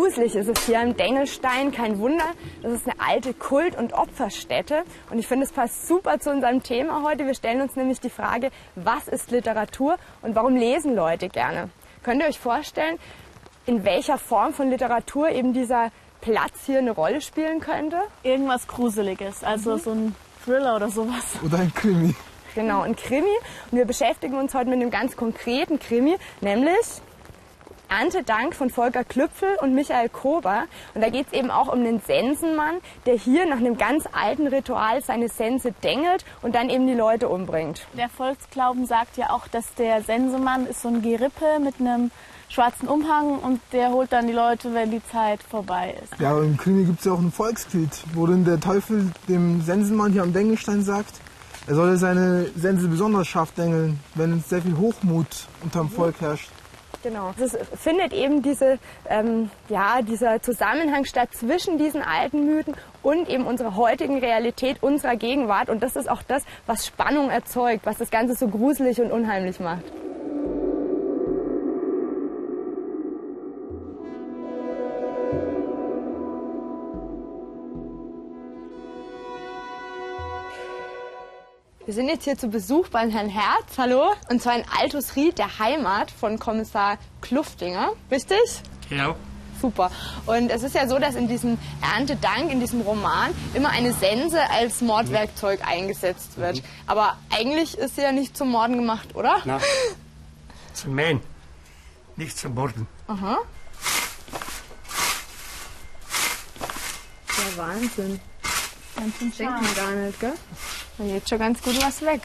gruselig ist es hier im Dengelstein. Kein Wunder, das ist eine alte Kult- und Opferstätte. Und ich finde, es passt super zu unserem Thema heute. Wir stellen uns nämlich die Frage, was ist Literatur und warum lesen Leute gerne? Könnt ihr euch vorstellen, in welcher Form von Literatur eben dieser Platz hier eine Rolle spielen könnte? Irgendwas Gruseliges, also mhm. so ein Thriller oder sowas. Oder ein Krimi. Genau, ein Krimi. Und wir beschäftigen uns heute mit einem ganz konkreten Krimi, nämlich Erntedank von Volker Klüpfel und Michael Kober. Und da geht es eben auch um den Sensenmann, der hier nach einem ganz alten Ritual seine Sense dengelt und dann eben die Leute umbringt. Der Volksglauben sagt ja auch, dass der Sensemann ist so ein Gerippe mit einem schwarzen Umhang und der holt dann die Leute, wenn die Zeit vorbei ist. Ja, im Krimi gibt es ja auch ein Volkslied, wo dann der Teufel dem Sensenmann hier am Dengelstein sagt, er solle seine Sense besonders scharf dengeln, wenn sehr viel Hochmut unterm Volk herrscht. Genau. Es findet eben diese, ähm, ja, dieser Zusammenhang statt zwischen diesen alten Mythen und eben unserer heutigen Realität, unserer Gegenwart. Und das ist auch das, was Spannung erzeugt, was das Ganze so gruselig und unheimlich macht. Wir sind jetzt hier zu Besuch beim Herrn Herz, hallo. Und zwar in Altus Ried, der Heimat von Kommissar Kluftinger. Richtig? Ja. Super. Und es ist ja so, dass in diesem Erntedank, in diesem Roman, immer eine Sense als Mordwerkzeug eingesetzt wird. Mhm. Aber eigentlich ist sie ja nicht zum Morden gemacht, oder? Nein. Zum Mähen. Nicht zum Morden. Aha. Ja, Wahnsinn. Ganz denkt man gar nicht, gell? Da geht schon ganz gut was weg.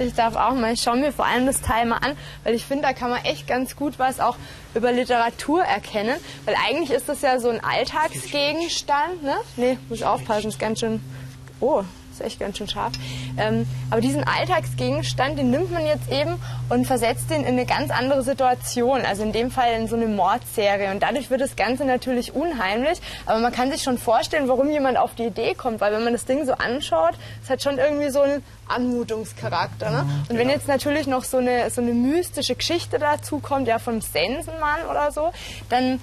Ich darf auch mal, ich schaue mir vor allem das Teil mal an, weil ich finde, da kann man echt ganz gut was auch über Literatur erkennen. Weil eigentlich ist das ja so ein Alltagsgegenstand, ne? Nee, muss aufpassen, ist ganz schön. Oh, ist echt ganz schön scharf. Ähm, aber diesen Alltagsgegenstand, den nimmt man jetzt eben und versetzt den in eine ganz andere Situation. Also in dem Fall in so eine Mordserie. Und dadurch wird das Ganze natürlich unheimlich. Aber man kann sich schon vorstellen, warum jemand auf die Idee kommt. Weil wenn man das Ding so anschaut, es hat schon irgendwie so einen Anmutungscharakter. Ne? Und wenn jetzt natürlich noch so eine, so eine mystische Geschichte dazu kommt, ja vom Sensenmann oder so, dann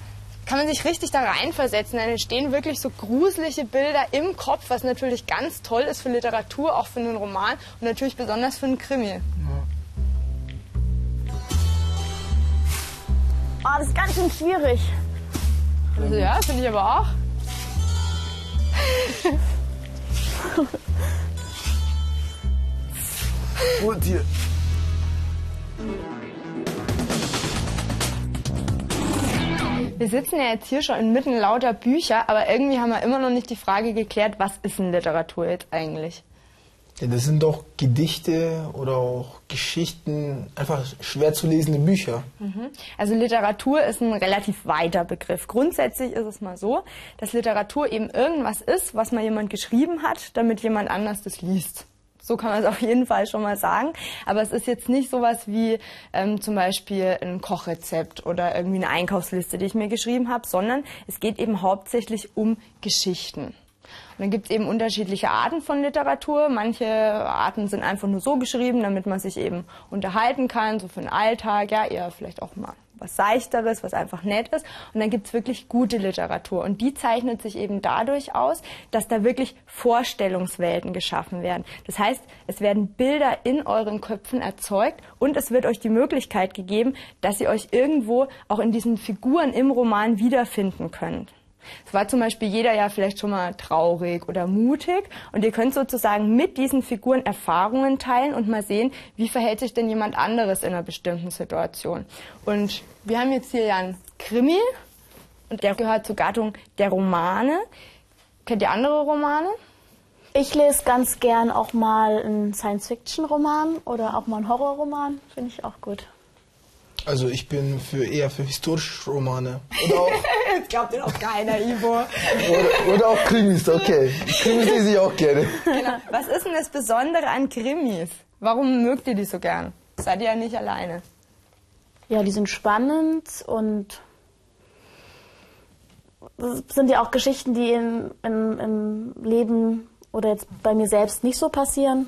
kann man sich richtig da reinversetzen. Dann entstehen wirklich so gruselige Bilder im Kopf, was natürlich ganz toll ist für Literatur, auch für einen Roman und natürlich besonders für einen Krimi. Ja. Oh, das ist ganz schön schwierig. Also ja, finde ich aber auch. Und hier. Wir sitzen ja jetzt hier schon inmitten lauter Bücher, aber irgendwie haben wir immer noch nicht die Frage geklärt, was ist denn Literatur jetzt eigentlich? Ja, das sind doch Gedichte oder auch Geschichten, einfach schwer zu lesende Bücher. Mhm. Also Literatur ist ein relativ weiter Begriff. Grundsätzlich ist es mal so, dass Literatur eben irgendwas ist, was mal jemand geschrieben hat, damit jemand anders das liest. So kann man es auf jeden Fall schon mal sagen. Aber es ist jetzt nicht sowas wie ähm, zum Beispiel ein Kochrezept oder irgendwie eine Einkaufsliste, die ich mir geschrieben habe, sondern es geht eben hauptsächlich um Geschichten. Und dann gibt es eben unterschiedliche Arten von Literatur. Manche Arten sind einfach nur so geschrieben, damit man sich eben unterhalten kann, so für den Alltag, ja, eher vielleicht auch mal was Seichteres, was einfach nett ist. Und dann gibt's wirklich gute Literatur. Und die zeichnet sich eben dadurch aus, dass da wirklich Vorstellungswelten geschaffen werden. Das heißt, es werden Bilder in euren Köpfen erzeugt und es wird euch die Möglichkeit gegeben, dass ihr euch irgendwo auch in diesen Figuren im Roman wiederfinden könnt. Es war zum Beispiel jeder ja vielleicht schon mal traurig oder mutig und ihr könnt sozusagen mit diesen Figuren Erfahrungen teilen und mal sehen, wie verhält sich denn jemand anderes in einer bestimmten Situation. Und wir haben jetzt hier ja einen Krimi und der gehört zur Gattung der Romane. Kennt ihr andere Romane? Ich lese ganz gern auch mal einen Science-Fiction-Roman oder auch mal einen Horrorroman, finde ich auch gut. Also ich bin für eher für historische Romane. Oder auch, Jetzt glaubt ihr auch keiner, Ivo. Oder, oder auch Krimis, okay. Krimis lese ich auch gerne. Genau. Was ist denn das Besondere an Krimis? Warum mögt ihr die so gern? Seid ihr ja nicht alleine. Ja, die sind spannend und sind ja auch Geschichten, die in, im, im Leben oder jetzt bei mir selbst nicht so passieren.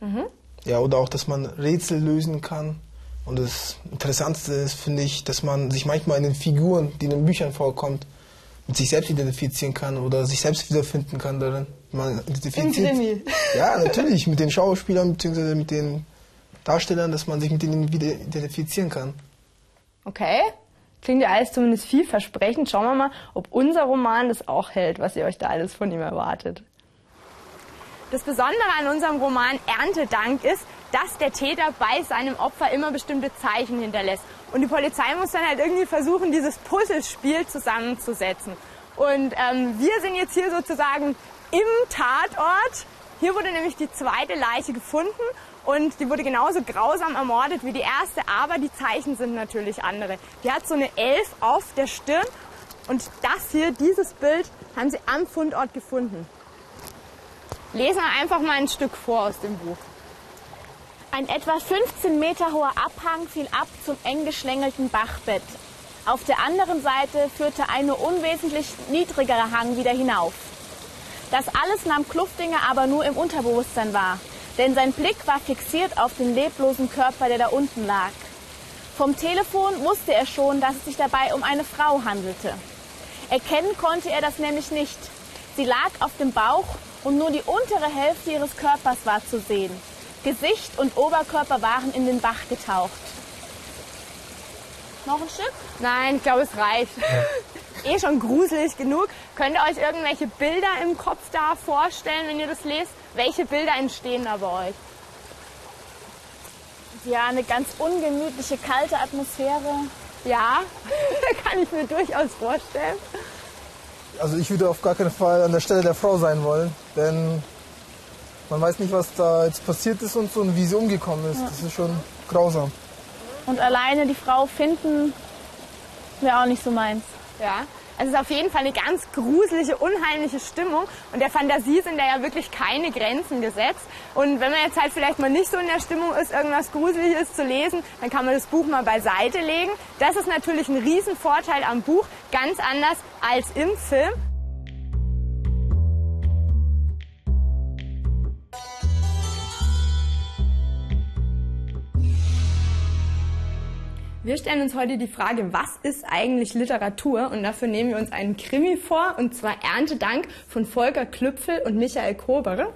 Mhm. Ja, oder auch, dass man Rätsel lösen kann Und das Interessanteste ist, finde ich, dass man sich manchmal in den Figuren, die in den Büchern vorkommt, mit sich selbst identifizieren kann oder sich selbst wiederfinden kann darin. Man identifiziert. Krimi. Ja, natürlich, mit den Schauspielern bzw. mit den Darstellern, dass man sich mit denen wieder identifizieren kann. Okay. Klingt ja alles zumindest vielversprechend. Schauen wir mal, ob unser Roman das auch hält, was ihr euch da alles von ihm erwartet. Das Besondere an unserem Roman Erntedank ist, dass der Täter bei seinem Opfer immer bestimmte Zeichen hinterlässt. Und die Polizei muss dann halt irgendwie versuchen, dieses Puzzlespiel zusammenzusetzen. Und ähm, wir sind jetzt hier sozusagen im Tatort. Hier wurde nämlich die zweite Leiche gefunden und die wurde genauso grausam ermordet wie die erste, aber die Zeichen sind natürlich andere. Die hat so eine Elf auf der Stirn und das hier, dieses Bild, haben sie am Fundort gefunden. Lesen wir einfach mal ein Stück vor aus dem Buch. Ein etwa 15 Meter hoher Abhang fiel ab zum eng geschlängelten Bachbett. Auf der anderen Seite führte ein nur unwesentlich niedrigerer Hang wieder hinauf. Das alles nahm Kluftinger aber nur im Unterbewusstsein wahr, denn sein Blick war fixiert auf den leblosen Körper, der da unten lag. Vom Telefon wusste er schon, dass es sich dabei um eine Frau handelte. Erkennen konnte er das nämlich nicht. Sie lag auf dem Bauch und nur die untere Hälfte ihres Körpers war zu sehen. Gesicht und Oberkörper waren in den Bach getaucht. Noch ein Stück? Nein, ich glaube, es reicht. eh schon gruselig genug. Könnt ihr euch irgendwelche Bilder im Kopf da vorstellen, wenn ihr das lest? Welche Bilder entstehen da bei euch? Ja, eine ganz ungemütliche, kalte Atmosphäre. Ja, kann ich mir durchaus vorstellen. Also ich würde auf gar keinen Fall an der Stelle der Frau sein wollen, denn man weiß nicht, was da jetzt passiert ist und so und wie sie umgekommen ist. Das ist schon grausam. Und alleine die Frau finden wäre auch nicht so meins. Ja. Es ist auf jeden Fall eine ganz gruselige, unheimliche Stimmung. Und der Fantasie sind da ja wirklich keine Grenzen gesetzt. Und wenn man jetzt halt vielleicht mal nicht so in der Stimmung ist, irgendwas Gruseliges zu lesen, dann kann man das Buch mal beiseite legen. Das ist natürlich ein Riesenvorteil am Buch, ganz anders als im Film. Wir stellen uns heute die Frage, was ist eigentlich Literatur? Und dafür nehmen wir uns einen Krimi vor, und zwar Erntedank von Volker Klüpfel und Michael Kobere.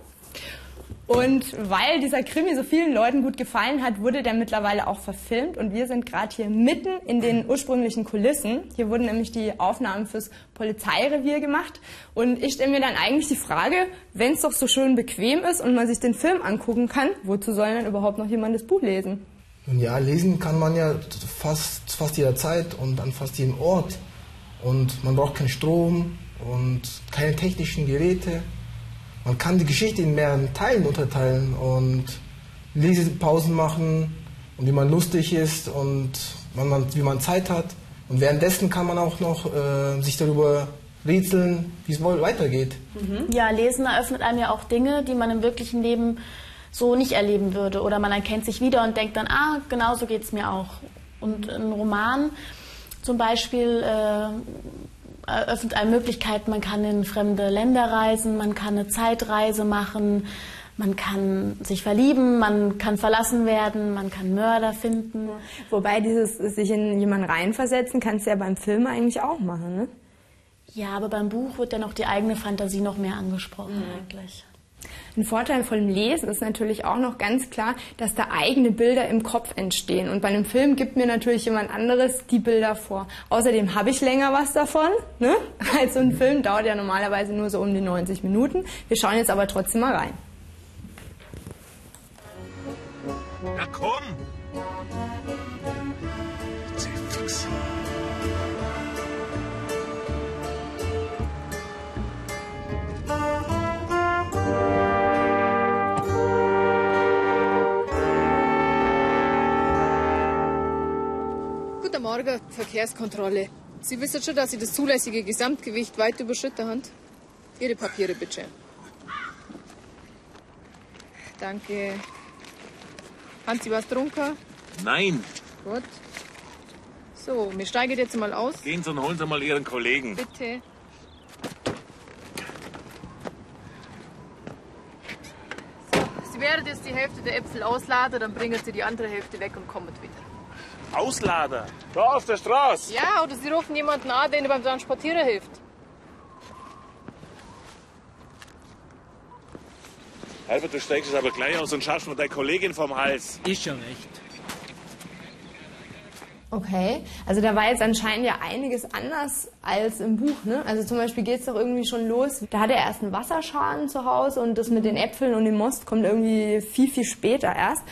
Und weil dieser Krimi so vielen Leuten gut gefallen hat, wurde der mittlerweile auch verfilmt. Und wir sind gerade hier mitten in den ursprünglichen Kulissen. Hier wurden nämlich die Aufnahmen fürs Polizeirevier gemacht. Und ich stelle mir dann eigentlich die Frage, wenn es doch so schön bequem ist und man sich den Film angucken kann, wozu soll dann überhaupt noch jemand das Buch lesen? Nun ja, lesen kann man ja fast, fast jederzeit und an fast jedem Ort. Und man braucht keinen Strom und keine technischen Geräte. Man kann die Geschichte in mehreren Teilen unterteilen und Lesepausen machen und wie man lustig ist und wann man, wie man Zeit hat. Und währenddessen kann man auch noch äh, sich darüber rätseln, wie es wohl weitergeht. Ja, Lesen eröffnet einem ja auch Dinge, die man im wirklichen Leben so nicht erleben würde. Oder man erkennt sich wieder und denkt dann, ah, genau so geht es mir auch. Und ein Roman zum Beispiel äh, eröffnet einem Möglichkeiten, man kann in fremde Länder reisen, man kann eine Zeitreise machen, man kann sich verlieben, man kann verlassen werden, man kann Mörder finden. Wobei dieses sich in jemanden reinversetzen, kannst du ja beim Film eigentlich auch machen, ne? Ja, aber beim Buch wird dann auch die eigene Fantasie noch mehr angesprochen eigentlich. Ein Vorteil von Lesen ist natürlich auch noch ganz klar, dass da eigene Bilder im Kopf entstehen. Und bei einem Film gibt mir natürlich jemand anderes die Bilder vor. Außerdem habe ich länger was davon. Ne? Als so ein Film dauert ja normalerweise nur so um die 90 Minuten. Wir schauen jetzt aber trotzdem mal rein. Na komm! Zifix. Guten Morgen, Verkehrskontrolle. Sie wissen schon, dass Sie das zulässige Gesamtgewicht weit überschritten haben? Ihre Papiere bitte. Danke. Haben Sie was getrunken? Nein, Gut. So, wir steigen jetzt mal aus. gehen Sie und holen Sie mal Ihren Kollegen. Bitte. So, Sie werden jetzt die Hälfte der Äpfel ausladen, dann bringen Sie die andere Hälfte weg und kommen wieder. Auslader. Da auf der Straße. Ja, oder sie rufen jemanden an, der ihnen beim Transportieren hilft. Albert, du steigst es aber gleich aus und schaffst mir deine Kollegin vom Hals. Ist schon recht. Okay, also da war jetzt anscheinend ja einiges anders als im Buch. Ne? Also zum Beispiel geht es doch irgendwie schon los. Da hat er erst einen Wasserschaden zu Hause und das mit den Äpfeln und dem Most kommt irgendwie viel, viel später erst.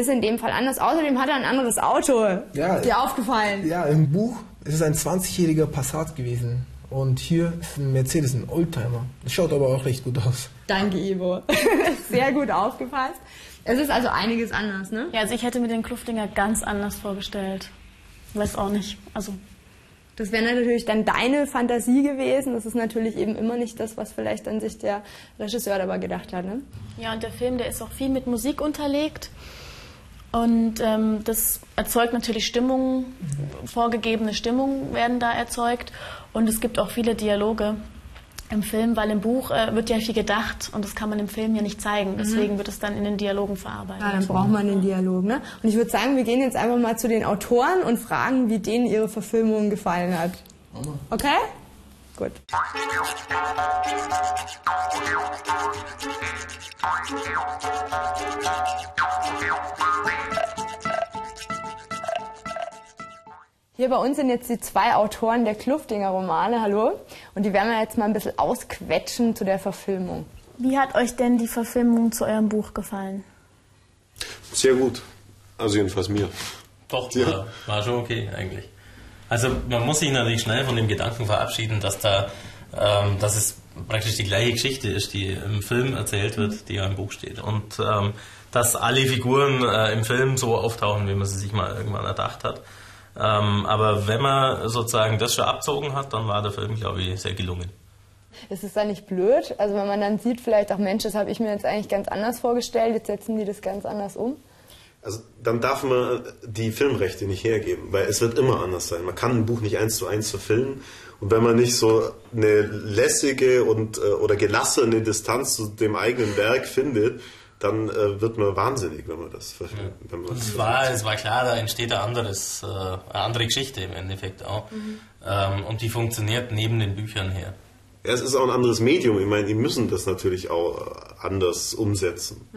Ist in dem Fall anders. Außerdem hat er ein anderes Auto. Ja. Ist dir aufgefallen? Ja, im Buch ist es ein 20-jähriger Passat gewesen. Und hier ist ein Mercedes, ein Oldtimer. Das schaut aber auch recht gut aus. Danke, Ivo. Sehr gut aufgepasst. Es ist also einiges anders, ne? Ja, also ich hätte mir den Kluftinger ganz anders vorgestellt. Weiß auch nicht. Also Das wäre natürlich dann deine Fantasie gewesen. Das ist natürlich eben immer nicht das, was vielleicht dann sich der Regisseur dabei gedacht hat. Ne? Ja, und der Film, der ist auch viel mit Musik unterlegt. Und ähm, das erzeugt natürlich Stimmung, vorgegebene Stimmungen werden da erzeugt. Und es gibt auch viele Dialoge im Film, weil im Buch äh, wird ja viel gedacht und das kann man im Film ja nicht zeigen. Deswegen wird es dann in den Dialogen verarbeitet. Ja, dann braucht man den Dialog. Ne? Und ich würde sagen, wir gehen jetzt einfach mal zu den Autoren und fragen, wie denen ihre Verfilmung gefallen hat. Okay? Gut. Hier bei uns sind jetzt die zwei Autoren der Kluftinger Romane, hallo. Und die werden wir jetzt mal ein bisschen ausquetschen zu der Verfilmung. Wie hat euch denn die Verfilmung zu eurem Buch gefallen? Sehr gut. Also jedenfalls mir. Doch, Ja. war, war schon okay eigentlich. Also man muss sich natürlich schnell von dem Gedanken verabschieden, dass da, ähm, dass es praktisch die gleiche Geschichte ist, die im Film erzählt wird, die ja im Buch steht. Und ähm, dass alle Figuren äh, im Film so auftauchen, wie man sie sich mal irgendwann erdacht hat. Ähm, aber wenn man sozusagen das schon abzogen hat, dann war der Film, glaube ich, sehr gelungen. Ist es da nicht blöd? Also wenn man dann sieht, vielleicht auch Mensch, das habe ich mir jetzt eigentlich ganz anders vorgestellt, jetzt setzen die das ganz anders um. Also dann darf man die Filmrechte nicht hergeben, weil es wird immer anders sein. Man kann ein Buch nicht eins zu eins verfilmen. Und wenn man nicht so eine lässige und äh, oder gelassene Distanz zu dem eigenen Werk findet, dann äh, wird man wahnsinnig, wenn man das verfilmt. Wenn man Es war, es war klar, da entsteht ein anderes, äh, eine andere Geschichte im Endeffekt auch. Ähm, und die funktioniert neben den Büchern her. Ja, es ist auch ein anderes Medium. Ich meine, die müssen das natürlich auch anders umsetzen.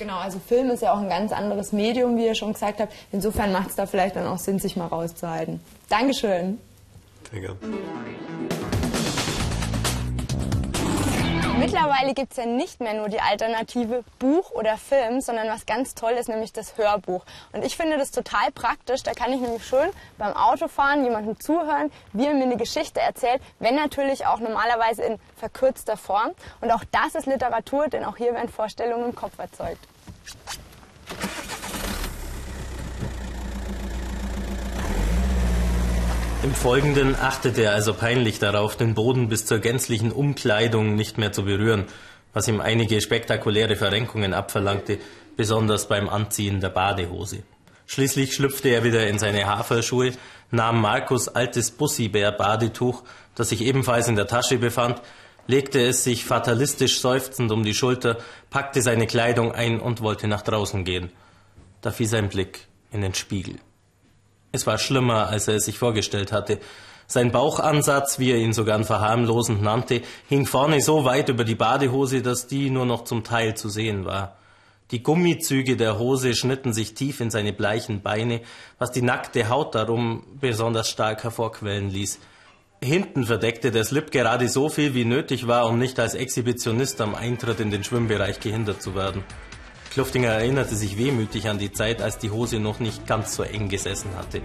Genau, also Film ist ja auch ein ganz anderes Medium, wie ihr schon gesagt habt. Insofern macht es da vielleicht dann auch Sinn, sich mal rauszuhalten. Dankeschön. Sehr gern. Mittlerweile gibt es ja nicht mehr nur die Alternative Buch oder Film, sondern was ganz toll ist, nämlich das Hörbuch. Und ich finde das total praktisch. Da kann ich nämlich schön beim Autofahren jemandem zuhören, wie er mir eine Geschichte erzählt, wenn natürlich auch normalerweise in verkürzter Form. Und auch das ist Literatur, denn auch hier werden Vorstellungen im Kopf erzeugt. Im Folgenden achtete er also peinlich darauf, den Boden bis zur gänzlichen Umkleidung nicht mehr zu berühren, was ihm einige spektakuläre Verrenkungen abverlangte, besonders beim Anziehen der Badehose. Schließlich schlüpfte er wieder in seine Haferschuhe, nahm Markus altes Bussibär-Badetuch, das sich ebenfalls in der Tasche befand, legte es sich fatalistisch seufzend um die Schulter, packte seine Kleidung ein und wollte nach draußen gehen. Da fiel sein Blick in den Spiegel. Es war schlimmer, als er es sich vorgestellt hatte. Sein Bauchansatz, wie er ihn sogar verharmlosend nannte, hing vorne so weit über die Badehose, dass die nur noch zum Teil zu sehen war. Die Gummizüge der Hose schnitten sich tief in seine bleichen Beine, was die nackte Haut darum besonders stark hervorquellen ließ. Hinten verdeckte der Slip gerade so viel, wie nötig war, um nicht als Exhibitionist am Eintritt in den Schwimmbereich gehindert zu werden. Kluftinger erinnerte sich wehmütig an die Zeit, als die Hose noch nicht ganz so eng gesessen hatte.